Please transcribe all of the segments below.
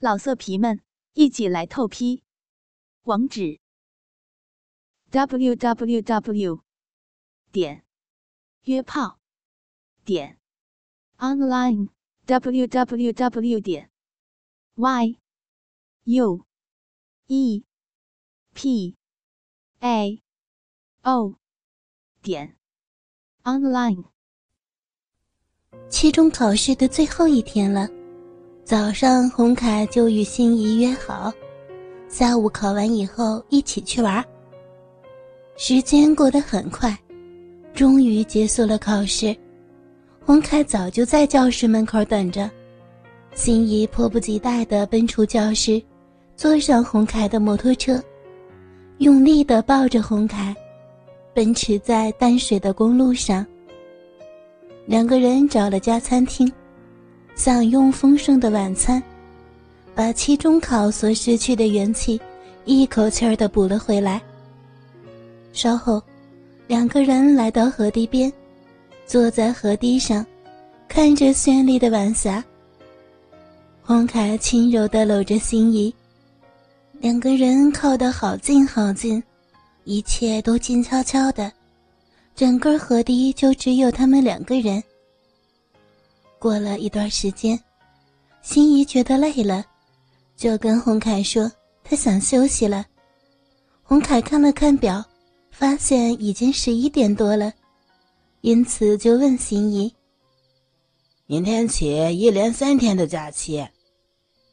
老色皮们，一起来透批！网址：w w w 点约炮点 online w w w 点 y u e p a o 点 online。期中考试的最后一天了。早上，红凯就与心仪约好，下午考完以后一起去玩。时间过得很快，终于结束了考试。红凯早就在教室门口等着，心仪迫不及待地奔出教室，坐上红凯的摩托车，用力地抱着红凯，奔驰在淡水的公路上。两个人找了家餐厅。享用丰盛的晚餐，把期中考所失去的元气一口气儿的补了回来。稍后，两个人来到河堤边，坐在河堤上，看着绚丽的晚霞。黄凯轻柔的搂着心仪，两个人靠得好近好近，一切都静悄悄的，整个河堤就只有他们两个人。过了一段时间，心怡觉得累了，就跟洪凯说她想休息了。洪凯看了看表，发现已经十一点多了，因此就问心怡：“明天起一连三天的假期，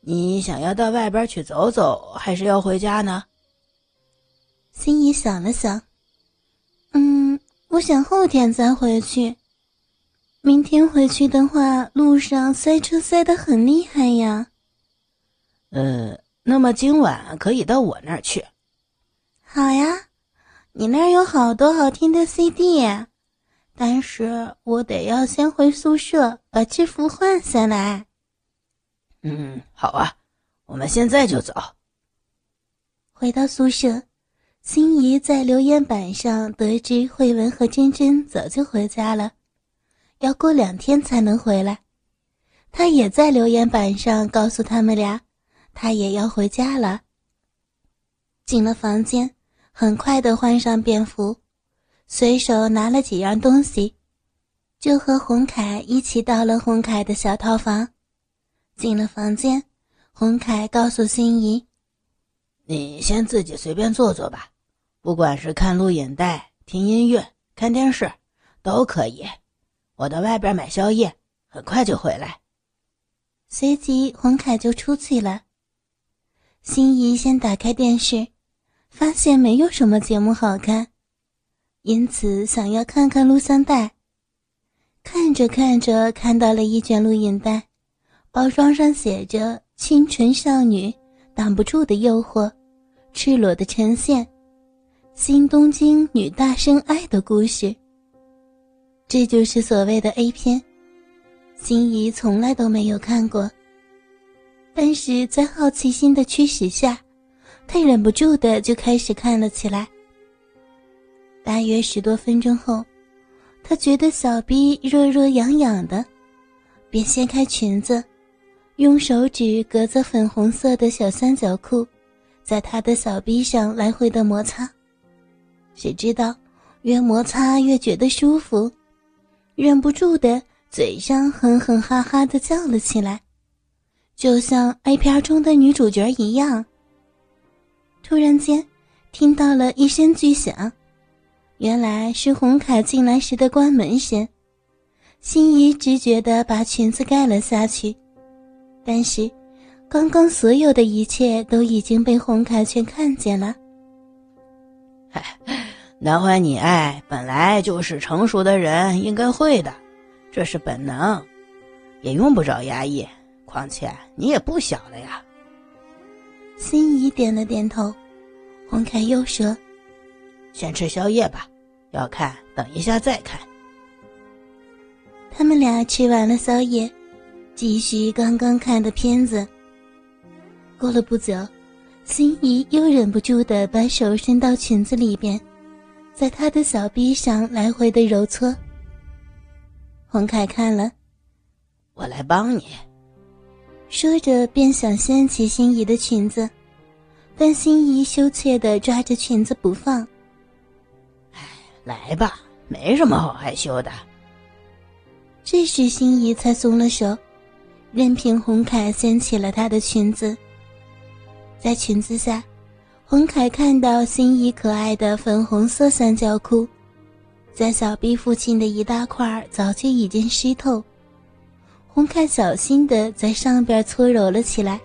你想要到外边去走走，还是要回家呢？”心怡想了想：“嗯，我想后天再回去。”明天回去的话，路上塞车塞得很厉害呀。呃，那么今晚可以到我那儿去。好呀，你那儿有好多好听的 CD，但是我得要先回宿舍把制服换下来。嗯，好啊，我们现在就走。回到宿舍，心仪在留言板上得知慧文和珍珍早就回家了。要过两天才能回来，他也在留言板上告诉他们俩，他也要回家了。进了房间，很快的换上便服，随手拿了几样东西，就和洪凯一起到了洪凯的小套房。进了房间，洪凯告诉心仪：“你先自己随便坐坐吧，不管是看录影带、听音乐、看电视，都可以。”我到外边买宵夜，很快就回来。随即，黄凯就出去了。心仪先打开电视，发现没有什么节目好看，因此想要看看录像带。看着看着，看到了一卷录影带，包装上写着“清纯少女，挡不住的诱惑，赤裸的呈现，新东京女大生爱的故事。”这就是所谓的 A 片，心仪从来都没有看过。但是在好奇心的驱使下，他忍不住的就开始看了起来。大约十多分钟后，他觉得小臂热热痒痒的，便掀开裙子，用手指隔着粉红色的小三角裤，在他的小臂上来回的摩擦。谁知道，越摩擦越觉得舒服。忍不住的嘴上哼哼哈哈的叫了起来，就像 A 片中的女主角一样。突然间，听到了一声巨响，原来是红凯进来时的关门声。心仪直觉的把裙子盖了下去，但是，刚刚所有的一切都已经被红凯全看见了。男欢女爱本来就是成熟的人应该会的，这是本能，也用不着压抑。况且你也不小了呀。心仪点了点头，洪凯又说：“先吃宵夜吧，要看等一下再看。”他们俩吃完了宵夜，继续刚刚看的片子。过了不久，心仪又忍不住的把手伸到裙子里边。在他的小臂上来回的揉搓。洪凯看了，我来帮你。说着便想掀起心仪的裙子，但心仪羞怯的抓着裙子不放。哎来吧，没什么好害羞的。这时心仪才松了手，任凭洪凯掀起了她的裙子。在裙子下，洪凯看到心仪可爱的粉红色三角裤，在小臂附近的一大块早就已经湿透。洪凯小心的在上边搓揉了起来。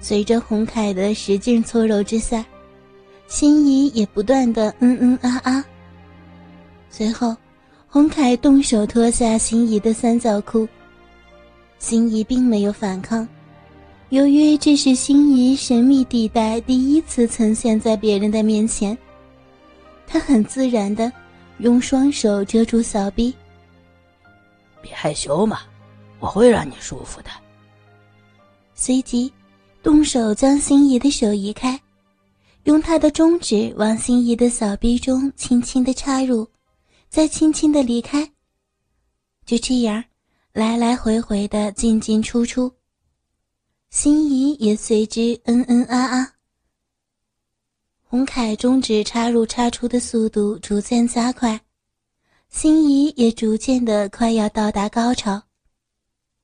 随着洪凯的使劲搓揉之下，心仪也不断的嗯嗯啊啊。随后。洪凯动手脱下心仪的三角裤，心仪并没有反抗。由于这是心仪神秘地带第一次呈现在别人的面前，他很自然的用双手遮住小臂。别害羞嘛，我会让你舒服的。随即，动手将心仪的手移开，用他的中指往心仪的小臂中轻轻的插入。再轻轻的离开。就这样，来来回回的进进出出，心仪也随之嗯嗯啊啊。洪凯中指插入插出的速度逐渐加快，心仪也逐渐的快要到达高潮。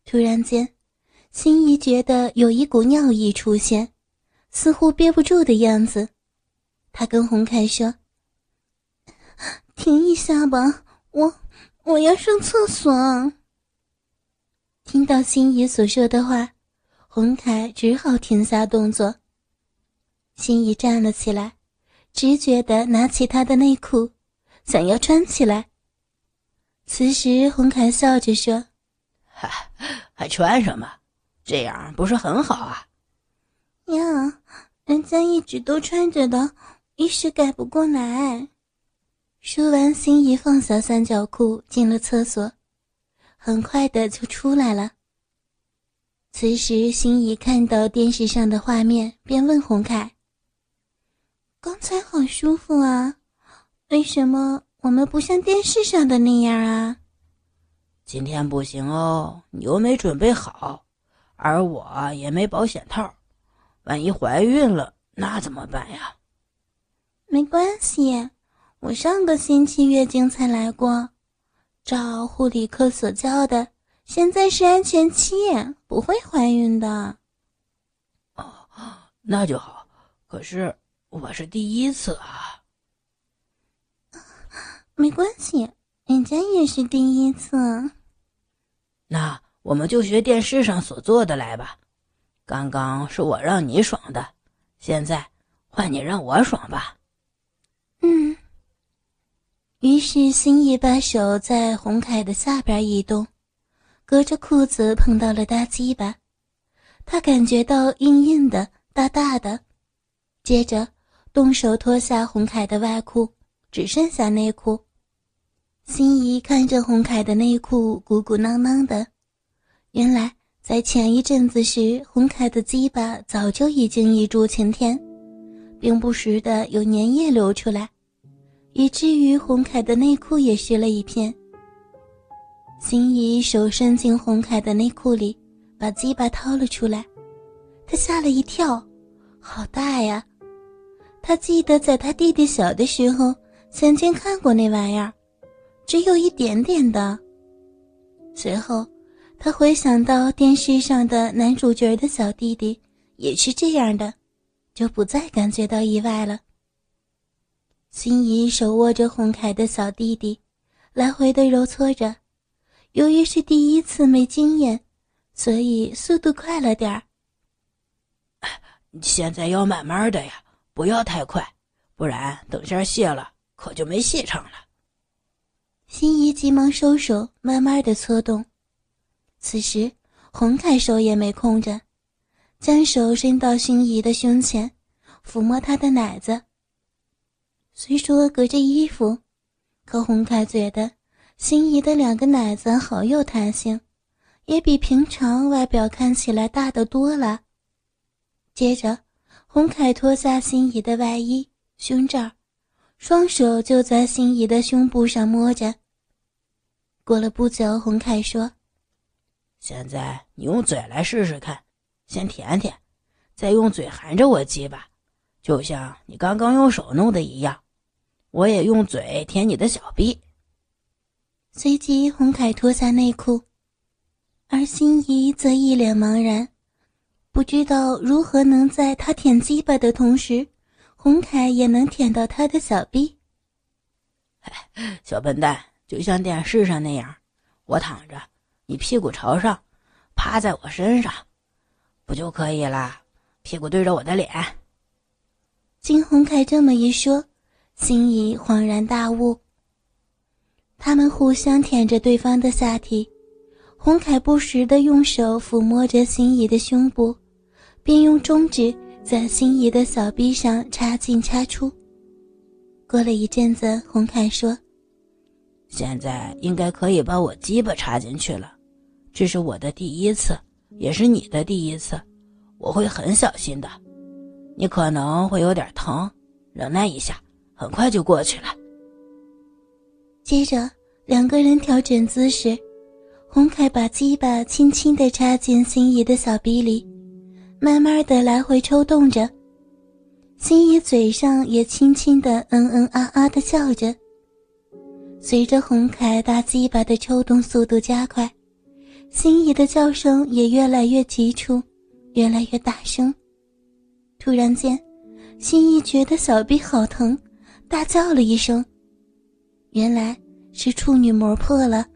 突然间，心仪觉得有一股尿意出现，似乎憋不住的样子。他跟洪凯说。停一下吧，我我要上厕所。听到心仪所说的话，洪凯只好停下动作。心仪站了起来，直觉的拿起他的内裤，想要穿起来。此时，洪凯笑着说：“还还穿什么？这样不是很好啊？”呀，人家一直都穿着的，一时改不过来。说完，心仪放下三角裤，进了厕所，很快的就出来了。此时，心仪看到电视上的画面，便问洪凯：“刚才好舒服啊，为什么我们不像电视上的那样啊？”“今天不行哦，你又没准备好，而我也没保险套，万一怀孕了，那怎么办呀？”“没关系。”我上个星期月经才来过，照护理科所教的，现在是安全期，不会怀孕的。哦，那就好。可是我是第一次啊。没关系，人家也是第一次。那我们就学电视上所做的来吧。刚刚是我让你爽的，现在换你让我爽吧。嗯。于是，心仪把手在红凯的下边移动，隔着裤子碰到了大鸡巴，他感觉到硬硬的、大大的。接着，动手脱下洪凯的外裤，只剩下内裤。心仪看着洪凯的内裤鼓鼓囊囊的，原来在前一阵子时，洪凯的鸡巴早就已经一柱擎天，并不时的有粘液流出来。以至于洪凯的内裤也湿了一片。心仪手伸进洪凯的内裤里，把鸡巴掏了出来，他吓了一跳，好大呀！他记得在他弟弟小的时候曾经看过那玩意儿，只有一点点的。随后，他回想到电视上的男主角的小弟弟也是这样的，就不再感觉到意外了。心仪手握着洪凯的小弟弟，来回的揉搓着。由于是第一次没经验，所以速度快了点儿。现在要慢慢的呀，不要太快，不然等下泄了可就没戏唱了。心仪急忙收手，慢慢的搓动。此时洪凯手也没空着，将手伸到心仪的胸前，抚摸她的奶子。虽说隔着衣服，可洪凯觉得心仪的两个奶子好有弹性，也比平常外表看起来大得多了。接着，洪凯脱下心仪的外衣、胸罩，双手就在心仪的胸部上摸着。过了不久，洪凯说：“现在你用嘴来试试看，先舔舔，再用嘴含着我鸡吧，就像你刚刚用手弄的一样。我也用嘴舔你的小臂。随即，洪凯脱下内裤，而心仪则一脸茫然，不知道如何能在他舔鸡巴的同时，洪凯也能舔到他的小臂。小笨蛋，就像电视上那样，我躺着，你屁股朝上，趴在我身上，不就可以了？屁股对着我的脸。经洪凯这么一说，心仪恍然大悟。他们互相舔着对方的下体，洪凯不时地用手抚摸着心仪的胸部，并用中指在心仪的小臂上插进插出。过了一阵子，洪凯说：“现在应该可以把我鸡巴插进去了。这是我的第一次，也是你的第一次，我会很小心的。你可能会有点疼，忍耐一下，很快就过去了。”接着，两个人调整姿势，洪凯把鸡巴轻轻地插进心仪的小臂里，慢慢的来回抽动着。心仪嘴上也轻轻的嗯嗯啊啊的叫着。随着洪凯大鸡巴的抽动速度加快，心仪的叫声也越来越急促，越来越大声。突然间，心仪觉得小臂好疼，大叫了一声。原来是处女膜破了。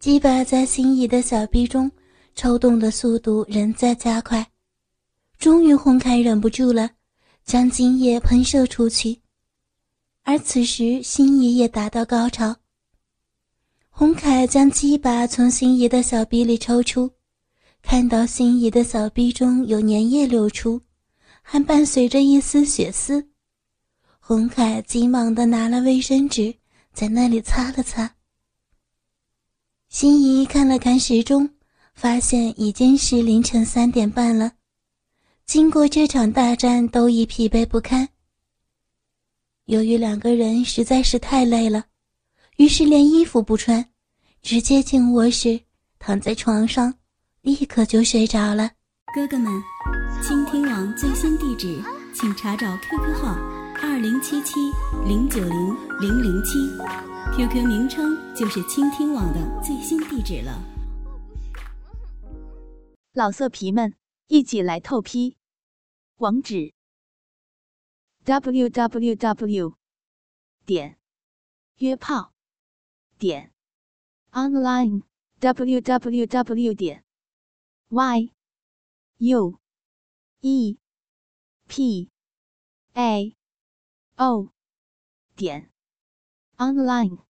鸡巴在心仪的小臂中抽动的速度仍在加快，终于洪凯忍不住了，将精液喷射出去。而此时心仪也达到高潮。洪凯将鸡巴从心仪的小臂里抽出，看到心仪的小臂中有粘液流出，还伴随着一丝血丝。洪凯急忙的拿了卫生纸，在那里擦了擦。心仪看了看时钟，发现已经是凌晨三点半了。经过这场大战，都已疲惫不堪。由于两个人实在是太累了，于是连衣服不穿，直接进卧室，躺在床上，立刻就睡着了。哥哥们，倾听网最新地址，请查找 QQ 号。二零七七零九零零零七，QQ 名称就是倾听网的最新地址了。老色皮们，一起来透批！网址：w w w 点约炮点 online w w w 点 y u e p a。哦，点，online。